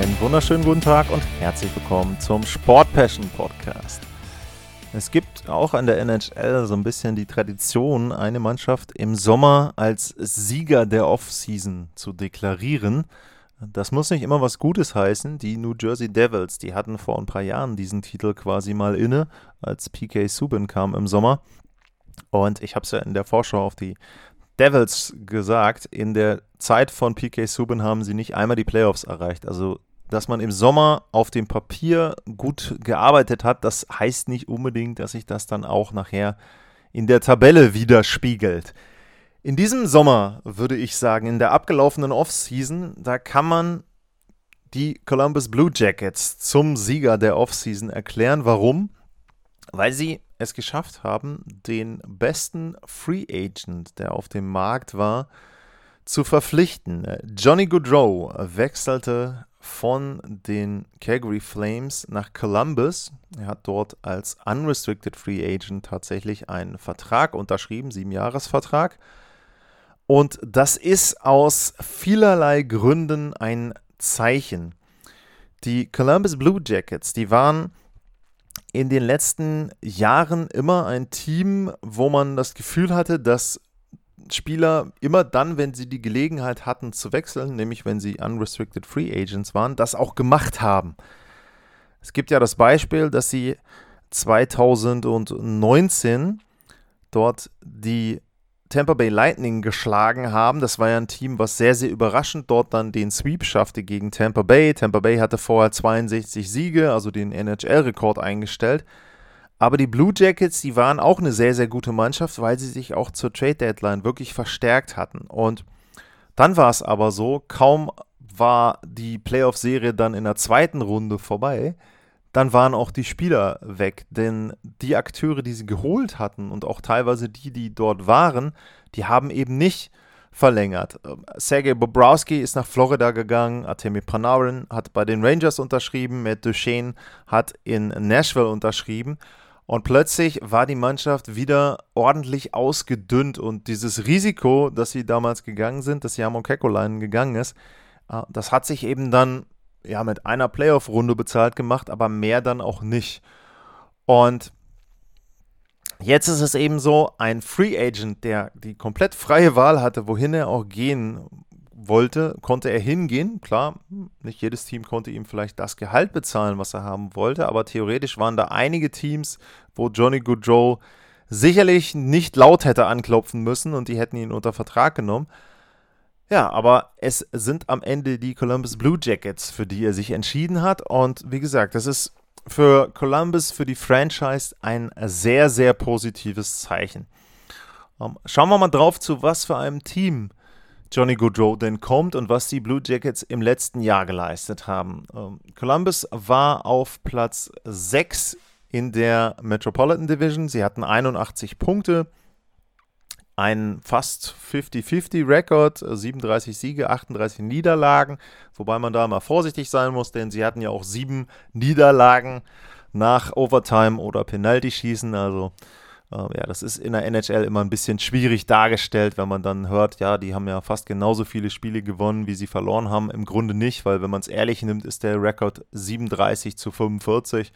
Einen wunderschönen guten Tag und herzlich willkommen zum Sport Passion Podcast. Es gibt auch an der NHL so ein bisschen die Tradition, eine Mannschaft im Sommer als Sieger der Offseason zu deklarieren. Das muss nicht immer was Gutes heißen. Die New Jersey Devils, die hatten vor ein paar Jahren diesen Titel quasi mal inne, als PK Subban kam im Sommer. Und ich habe es ja in der Vorschau auf die Devils gesagt, in der Zeit von PK Subban haben sie nicht einmal die Playoffs erreicht. Also, dass man im Sommer auf dem Papier gut gearbeitet hat, das heißt nicht unbedingt, dass sich das dann auch nachher in der Tabelle widerspiegelt. In diesem Sommer würde ich sagen, in der abgelaufenen Offseason, da kann man die Columbus Blue Jackets zum Sieger der Offseason erklären. Warum? Weil sie es geschafft haben, den besten Free Agent, der auf dem Markt war, zu verpflichten. Johnny Goodrow wechselte von den Calgary Flames nach Columbus. Er hat dort als Unrestricted Free Agent tatsächlich einen Vertrag unterschrieben, sieben Jahresvertrag. Und das ist aus vielerlei Gründen ein Zeichen. Die Columbus Blue Jackets, die waren in den letzten Jahren immer ein Team, wo man das Gefühl hatte, dass Spieler immer dann, wenn sie die Gelegenheit hatten zu wechseln, nämlich wenn sie unrestricted Free Agents waren, das auch gemacht haben. Es gibt ja das Beispiel, dass sie 2019 dort die Tampa Bay Lightning geschlagen haben. Das war ja ein Team, was sehr, sehr überraschend dort dann den Sweep schaffte gegen Tampa Bay. Tampa Bay hatte vorher 62 Siege, also den NHL-Rekord eingestellt. Aber die Blue Jackets, die waren auch eine sehr, sehr gute Mannschaft, weil sie sich auch zur Trade Deadline wirklich verstärkt hatten. Und dann war es aber so, kaum war die Playoff-Serie dann in der zweiten Runde vorbei, dann waren auch die Spieler weg. Denn die Akteure, die sie geholt hatten und auch teilweise die, die dort waren, die haben eben nicht verlängert. Sergei Bobrowski ist nach Florida gegangen, Artemi Panarin hat bei den Rangers unterschrieben, Matt Duchesne hat in Nashville unterschrieben und plötzlich war die Mannschaft wieder ordentlich ausgedünnt und dieses Risiko, dass sie damals gegangen sind, dass Jamo Kekolainen gegangen ist, äh, das hat sich eben dann ja, mit einer Playoff-Runde bezahlt gemacht, aber mehr dann auch nicht. Und jetzt ist es eben so, ein Free Agent, der die komplett freie Wahl hatte, wohin er auch gehen wollte, konnte er hingehen. Klar, nicht jedes Team konnte ihm vielleicht das Gehalt bezahlen, was er haben wollte, aber theoretisch waren da einige Teams, wo Johnny Goodrow sicherlich nicht laut hätte anklopfen müssen und die hätten ihn unter Vertrag genommen. Ja, aber es sind am Ende die Columbus Blue Jackets, für die er sich entschieden hat. Und wie gesagt, das ist für Columbus, für die Franchise ein sehr, sehr positives Zeichen. Ähm, schauen wir mal drauf, zu was für einem Team Johnny Goodrow denn kommt und was die Blue Jackets im letzten Jahr geleistet haben. Ähm, Columbus war auf Platz 6 in der Metropolitan Division. Sie hatten 81 Punkte einen fast 50-50-Rekord, 37 Siege, 38 Niederlagen, wobei man da mal vorsichtig sein muss, denn sie hatten ja auch sieben Niederlagen nach Overtime oder Penalty-Schießen, also äh, ja, das ist in der NHL immer ein bisschen schwierig dargestellt, wenn man dann hört, ja, die haben ja fast genauso viele Spiele gewonnen, wie sie verloren haben. Im Grunde nicht, weil wenn man es ehrlich nimmt, ist der Rekord 37 zu 45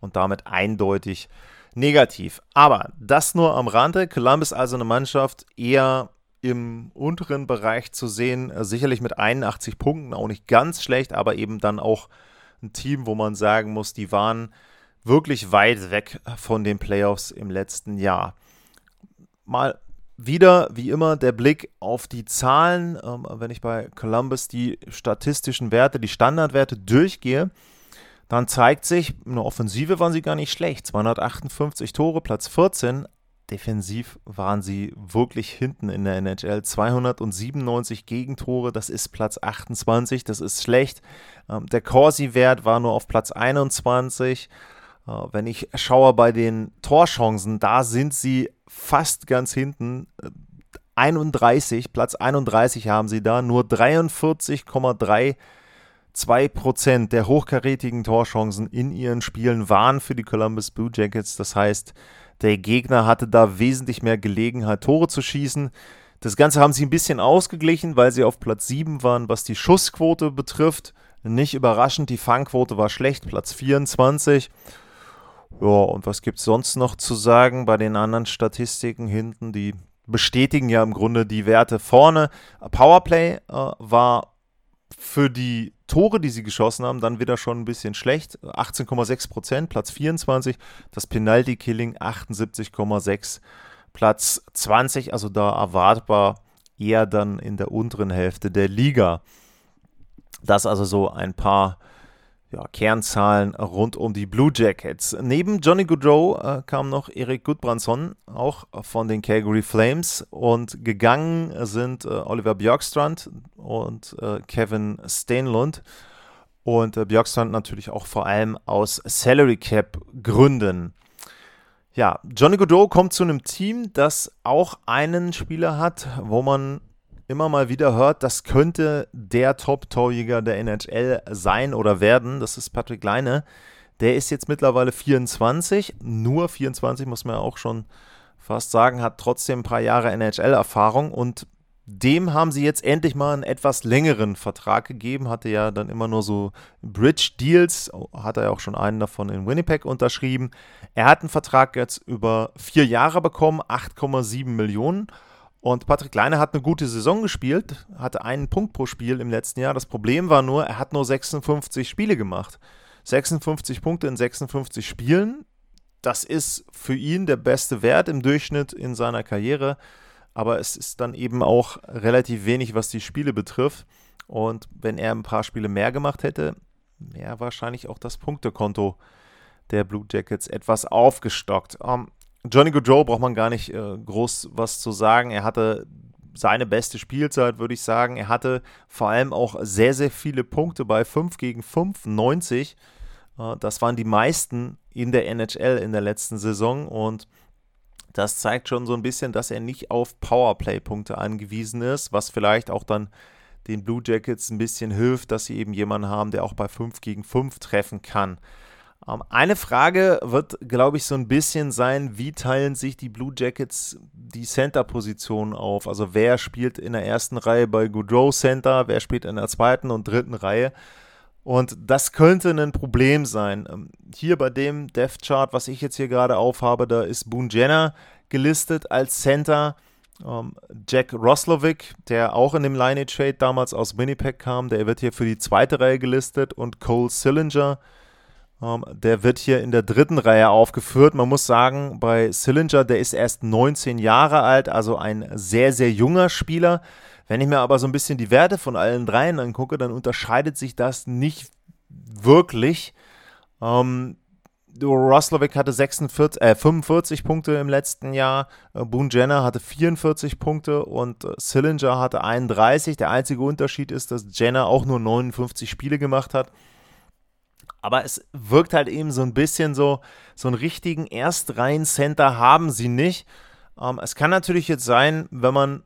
und damit eindeutig negativ. Aber das nur am Rande. Columbus also eine Mannschaft eher im unteren Bereich zu sehen. Sicherlich mit 81 Punkten, auch nicht ganz schlecht, aber eben dann auch ein Team, wo man sagen muss, die waren wirklich weit weg von den Playoffs im letzten Jahr. Mal wieder, wie immer, der Blick auf die Zahlen. Ähm, wenn ich bei Columbus die statistischen Werte, die Standardwerte durchgehe, dann zeigt sich, in der Offensive waren sie gar nicht schlecht. 258 Tore, Platz 14. Defensiv waren sie wirklich hinten in der NHL. 297 Gegentore, das ist Platz 28, das ist schlecht. Ähm, der Corsi-Wert war nur auf Platz 21. Äh, wenn ich schaue bei den Torchancen, da sind sie fast ganz hinten. 31, Platz 31 haben sie da, nur 43,32 Prozent der hochkarätigen Torchancen in ihren Spielen waren für die Columbus Blue Jackets. Das heißt, der Gegner hatte da wesentlich mehr Gelegenheit, Tore zu schießen. Das Ganze haben sie ein bisschen ausgeglichen, weil sie auf Platz 7 waren, was die Schussquote betrifft. Nicht überraschend, die Fangquote war schlecht, Platz 24. Ja, und was gibt es sonst noch zu sagen bei den anderen Statistiken hinten? Die bestätigen ja im Grunde die Werte vorne. Powerplay äh, war für die Tore, die sie geschossen haben, dann wieder schon ein bisschen schlecht. 18,6 Prozent, Platz 24. Das Penalty Killing 78,6, Platz 20. Also da erwartbar eher dann in der unteren Hälfte der Liga. Das also so ein paar ja, Kernzahlen rund um die Blue Jackets. Neben Johnny Goodrow äh, kam noch Erik Gudbrandsson, auch von den Calgary Flames. Und gegangen sind äh, Oliver Björkstrand und äh, Kevin Steinlund. Und äh, Björkstrand natürlich auch vor allem aus Salary Cap Gründen. Ja, Johnny Goodrow kommt zu einem Team, das auch einen Spieler hat, wo man immer mal wieder hört, das könnte der Top-Torjäger der NHL sein oder werden. Das ist Patrick Leine. Der ist jetzt mittlerweile 24, nur 24 muss man ja auch schon fast sagen, hat trotzdem ein paar Jahre NHL-Erfahrung und dem haben sie jetzt endlich mal einen etwas längeren Vertrag gegeben. Hatte ja dann immer nur so Bridge-Deals, hat er ja auch schon einen davon in Winnipeg unterschrieben. Er hat einen Vertrag jetzt über vier Jahre bekommen, 8,7 Millionen. Und Patrick Leine hat eine gute Saison gespielt, hatte einen Punkt pro Spiel im letzten Jahr. Das Problem war nur, er hat nur 56 Spiele gemacht. 56 Punkte in 56 Spielen, das ist für ihn der beste Wert im Durchschnitt in seiner Karriere. Aber es ist dann eben auch relativ wenig, was die Spiele betrifft. Und wenn er ein paar Spiele mehr gemacht hätte, wäre wahrscheinlich auch das Punktekonto der Blue Jackets etwas aufgestockt. Um, ähm, Johnny Gaudreau braucht man gar nicht äh, groß was zu sagen. Er hatte seine beste Spielzeit, würde ich sagen. Er hatte vor allem auch sehr, sehr viele Punkte bei 5 gegen 5, 90. Äh, das waren die meisten in der NHL in der letzten Saison und das zeigt schon so ein bisschen, dass er nicht auf Powerplay-Punkte angewiesen ist, was vielleicht auch dann den Blue Jackets ein bisschen hilft, dass sie eben jemanden haben, der auch bei 5 gegen 5 treffen kann. Ähm, eine Frage wird, glaube ich, so ein bisschen sein, wie teilen sich die Blue Jackets die Center-Position auf? Also wer spielt in der ersten Reihe bei Goodrow Center, wer spielt in der zweiten und dritten Reihe? Und das könnte ein Problem sein. Ähm, hier bei dem Death Chart, was ich jetzt hier gerade aufhabe, da ist Boone Jenner gelistet als Center. Ähm, Jack Roslovic, der auch in dem Lineage Trade damals aus Winnipeg kam, der wird hier für die zweite Reihe gelistet und Cole Sillinger, der wird hier in der dritten Reihe aufgeführt. Man muss sagen, bei Sillinger, der ist erst 19 Jahre alt, also ein sehr, sehr junger Spieler. Wenn ich mir aber so ein bisschen die Werte von allen dreien angucke, dann unterscheidet sich das nicht wirklich. Ähm, Roslovic hatte 46, äh, 45 Punkte im letzten Jahr, äh, Boone Jenner hatte 44 Punkte und äh, Sillinger hatte 31. Der einzige Unterschied ist, dass Jenner auch nur 59 Spiele gemacht hat. Aber es wirkt halt eben so ein bisschen so, so einen richtigen Erstreihen-Center haben sie nicht. Ähm, es kann natürlich jetzt sein, wenn man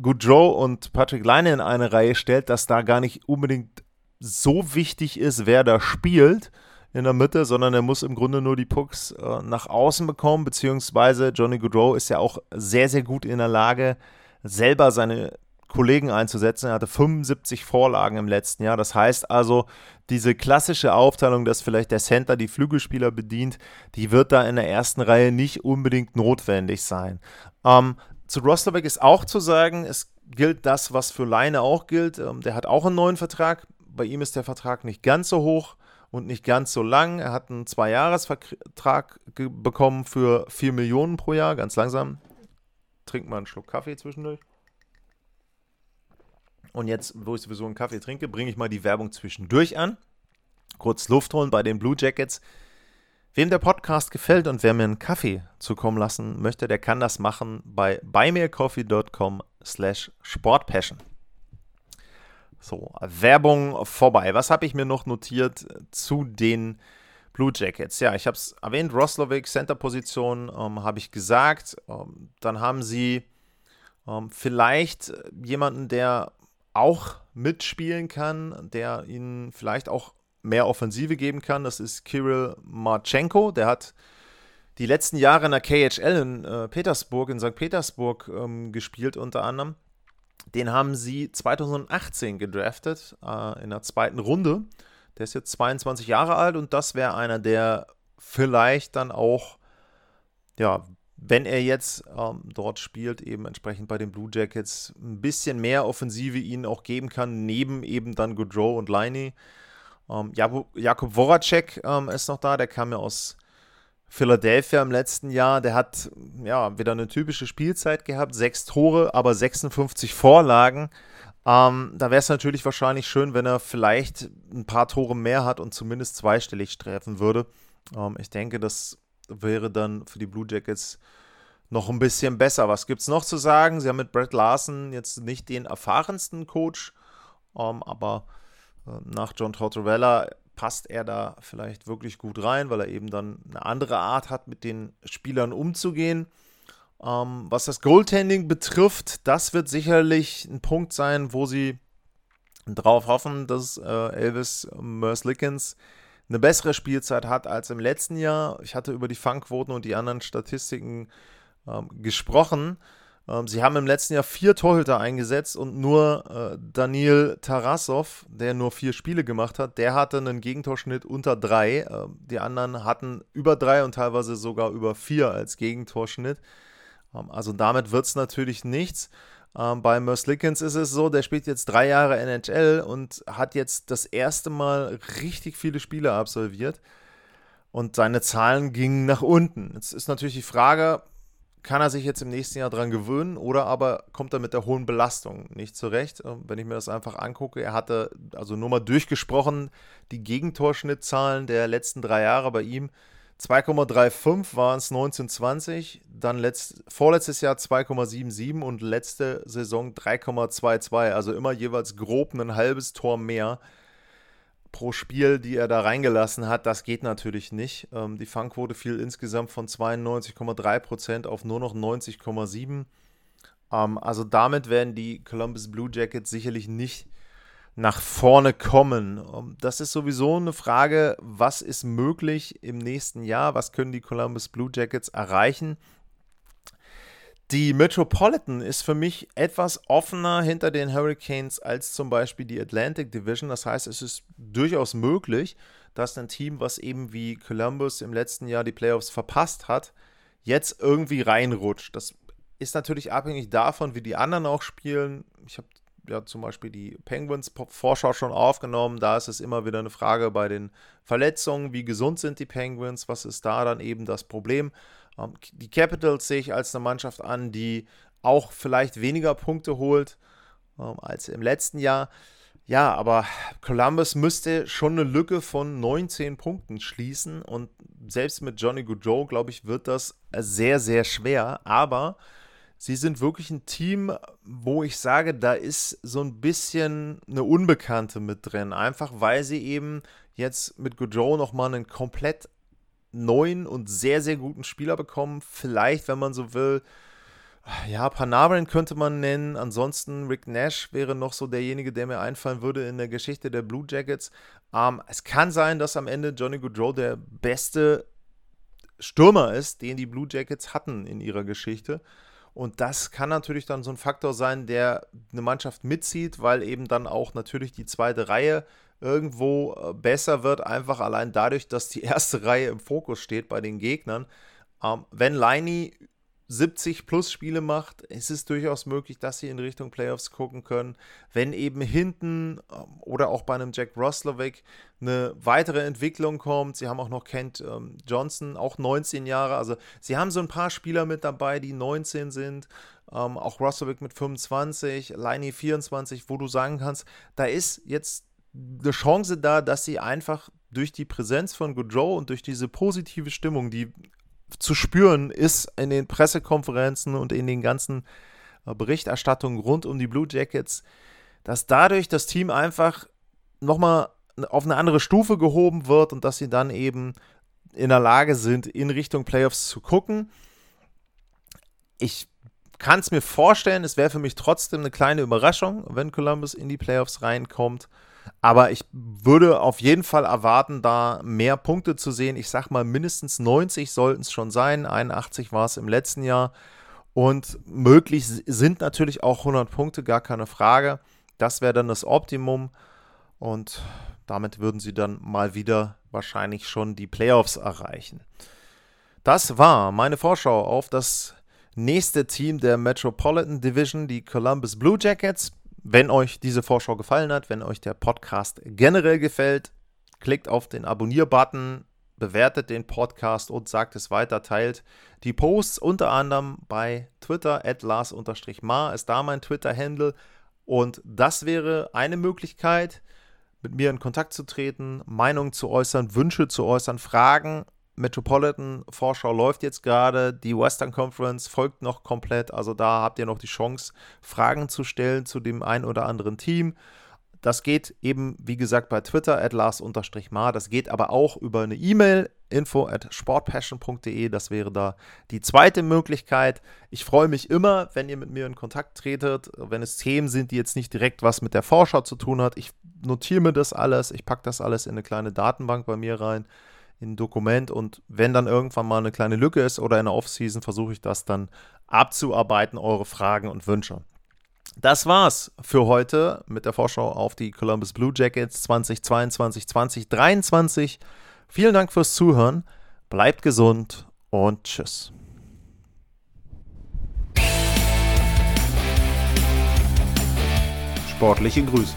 Goudreau und Patrick Leine in eine Reihe stellt, dass da gar nicht unbedingt so wichtig ist, wer da spielt in der Mitte, sondern er muss im Grunde nur die Pucks äh, nach außen bekommen, beziehungsweise Johnny Goudreau ist ja auch sehr, sehr gut in der Lage, selber seine Kollegen einzusetzen. Er hatte 75 Vorlagen im letzten Jahr. Das heißt also, diese klassische Aufteilung, dass vielleicht der Center die Flügelspieler bedient, die wird da in der ersten Reihe nicht unbedingt notwendig sein. Ähm, zu Roslovic ist auch zu sagen, es gilt das, was für Leine auch gilt. Ähm, der hat auch einen neuen Vertrag. Bei ihm ist der Vertrag nicht ganz so hoch und nicht ganz so lang. Er hat einen Zwei-Jahres-Vertrag bekommen für 4 Millionen pro Jahr. Ganz langsam. Trinkt mal einen Schluck Kaffee zwischendurch. Und jetzt, wo ich sowieso einen Kaffee trinke, bringe ich mal die Werbung zwischendurch an. Kurz Luft holen bei den Blue Jackets. Wem der Podcast gefällt und wer mir einen Kaffee zukommen lassen möchte, der kann das machen bei buymeacoffee.com slash sportpassion. So, Werbung vorbei. Was habe ich mir noch notiert zu den Blue Jackets? Ja, ich habe es erwähnt, Roslovic, Center-Position, ähm, habe ich gesagt. Ähm, dann haben sie ähm, vielleicht jemanden, der auch mitspielen kann, der ihnen vielleicht auch mehr Offensive geben kann. Das ist Kirill Marchenko. Der hat die letzten Jahre in der KHL in äh, Petersburg, in St. Petersburg ähm, gespielt unter anderem. Den haben sie 2018 gedraftet, äh, in der zweiten Runde. Der ist jetzt 22 Jahre alt und das wäre einer, der vielleicht dann auch ja, wenn er jetzt ähm, dort spielt, eben entsprechend bei den Blue Jackets ein bisschen mehr Offensive ihnen auch geben kann, neben eben dann Goodrow und Liney. Ähm, Jakob Voracek ähm, ist noch da, der kam ja aus Philadelphia im letzten Jahr. Der hat ja wieder eine typische Spielzeit gehabt, sechs Tore, aber 56 Vorlagen. Ähm, da wäre es natürlich wahrscheinlich schön, wenn er vielleicht ein paar Tore mehr hat und zumindest zweistellig treffen würde. Ähm, ich denke, das wäre dann für die Blue Jackets noch ein bisschen besser. Was gibt es noch zu sagen? Sie haben mit Brett Larson jetzt nicht den erfahrensten Coach, ähm, aber äh, nach John Tortorella passt er da vielleicht wirklich gut rein, weil er eben dann eine andere Art hat, mit den Spielern umzugehen. Ähm, was das Goaltending betrifft, das wird sicherlich ein Punkt sein, wo sie drauf hoffen, dass äh, Elvis Merslickens eine bessere Spielzeit hat als im letzten Jahr. Ich hatte über die Fangquoten und die anderen Statistiken ähm, gesprochen. Ähm, sie haben im letzten Jahr vier Torhüter eingesetzt und nur äh, Daniel Tarasov, der nur vier Spiele gemacht hat, der hatte einen Gegentorschnitt unter drei. Äh, die anderen hatten über drei und teilweise sogar über vier als Gegentorschnitt. Ähm, also damit wird es natürlich nichts. Ähm, bei Lickens ist es so, der spielt jetzt drei Jahre NHL und hat jetzt das erste Mal richtig viele Spiele absolviert. Und seine Zahlen gingen nach unten. Jetzt ist natürlich die Frage, kann er sich jetzt im nächsten Jahr dran gewöhnen oder aber kommt er mit der hohen Belastung nicht zurecht? Ähm, wenn ich mir das einfach angucke, er hatte, also nur mal durchgesprochen, die Gegentorschnittzahlen der letzten drei Jahre bei ihm 2,35 waren es 1920, dann letzt, vorletztes Jahr 2,77 und letzte Saison 3,22. Also immer jeweils grob ein halbes Tor mehr pro Spiel, die er da reingelassen hat. Das geht natürlich nicht. Ähm, die Fangquote fiel insgesamt von 92,3% auf nur noch 90,7%. Ähm, also damit werden die Columbus Blue Jackets sicherlich nicht nach vorne kommen. Das ist sowieso eine Frage, was ist möglich im nächsten Jahr? Was können die Columbus Blue Jackets erreichen? Die Metropolitan ist für mich etwas offener hinter den Hurricanes als zum Beispiel die Atlantic Division. Das heißt, es ist durchaus möglich, dass ein Team, was eben wie Columbus im letzten Jahr die Playoffs verpasst hat, jetzt irgendwie reinrutscht. Das ist natürlich abhängig davon, wie die anderen auch spielen. Ich habe ja zum Beispiel die Penguins-Vorschau schon aufgenommen. Da ist es immer wieder eine Frage bei den Verletzungen, wie gesund sind die Penguins, was ist da dann eben das Problem. Ähm, die Capitals sehe ich als eine Mannschaft an, die auch vielleicht weniger Punkte holt ähm, als im letzten Jahr. Ja, aber Columbus müsste schon eine Lücke von 19 Punkten schließen und selbst mit Johnny Goodrow, glaube ich, wird das sehr, sehr schwer. Aber sie sind wirklich ein Team, wo ich sage, da ist so ein bisschen eine Unbekannte mit drin. Einfach weil sie eben jetzt mit Goodrow nochmal einen komplett neuen und sehr, sehr guten Spieler bekommen. Vielleicht, wenn man so will, ja, Panarin könnte man nennen. Ansonsten Rick Nash wäre noch so derjenige, der mir einfallen würde in der Geschichte der Blue Jackets. Ähm, es kann sein, dass am Ende Johnny Goodrow der beste Stürmer ist, den die Blue Jackets hatten in ihrer Geschichte. Und das kann natürlich dann so ein Faktor sein, der eine Mannschaft mitzieht, weil eben dann auch natürlich die zweite Reihe irgendwo äh, besser wird, einfach allein dadurch, dass die erste Reihe im Fokus steht bei den Gegnern. Ähm, wenn Liney 70 plus Spiele macht, ist es durchaus möglich, dass sie in Richtung Playoffs gucken können. Wenn eben hinten ähm, oder auch bei einem Jack Roslovic eine weitere Entwicklung kommt, sie haben auch noch Kent ähm, Johnson, auch 19 Jahre, also sie haben so ein paar Spieler mit dabei, die 19 sind, ähm, auch Roslovic mit 25, Liney 24, wo du sagen kannst, da ist jetzt eine Chance da, dass sie einfach durch die Präsenz von Goudreau und durch diese positive Stimmung, die zu spüren ist in den Pressekonferenzen und in den ganzen äh, Berichterstattungen rund um die Blue Jackets, dass dadurch das Team einfach nochmal auf eine andere Stufe gehoben wird und dass sie dann eben in der Lage sind, in Richtung Playoffs zu gucken. Ich kann es mir vorstellen, es wäre für mich trotzdem eine kleine Überraschung, wenn Columbus in die Playoffs reinkommt. Aber ich würde auf jeden Fall erwarten, da mehr Punkte zu sehen. Ich sag mal, mindestens 90 sollten es schon sein. 81 war es im letzten Jahr. Und möglich sind natürlich auch 100 Punkte, gar keine Frage. Das wäre dann das Optimum. Und damit würden sie dann mal wieder wahrscheinlich schon die Playoffs erreichen. Das war meine Vorschau auf das nächste Team der Metropolitan Division, die Columbus Blue Jackets. Wenn euch diese Vorschau gefallen hat, wenn euch der Podcast generell gefällt, klickt auf den Abonnier-Button, bewertet den Podcast und sagt es weiter, teilt die Posts unter anderem bei Twitter, at Lars-Ma ist da mein Twitter-Handle. Und das wäre eine Möglichkeit, mit mir in Kontakt zu treten, Meinungen zu äußern, Wünsche zu äußern, Fragen Metropolitan Vorschau läuft jetzt gerade. Die Western Conference folgt noch komplett. Also da habt ihr noch die Chance, Fragen zu stellen zu dem ein oder anderen Team. Das geht eben, wie gesagt, bei Twitter at Lars-Mar. Das geht aber auch über eine E-Mail, info at sportpassion.de. Das wäre da die zweite Möglichkeit. Ich freue mich immer, wenn ihr mit mir in Kontakt tretet, wenn es Themen sind, die jetzt nicht direkt was mit der Vorschau zu tun hat. Ich notiere mir das alles, ich packe das alles in eine kleine Datenbank bei mir rein in ein Dokument und wenn dann irgendwann mal eine kleine Lücke ist oder in der Offseason, versuche ich das dann abzuarbeiten, eure Fragen und Wünsche. Das war's für heute mit der Vorschau auf die Columbus Blue Jackets 2022, 2023. Vielen Dank fürs Zuhören, bleibt gesund und tschüss. Sportliche Grüße.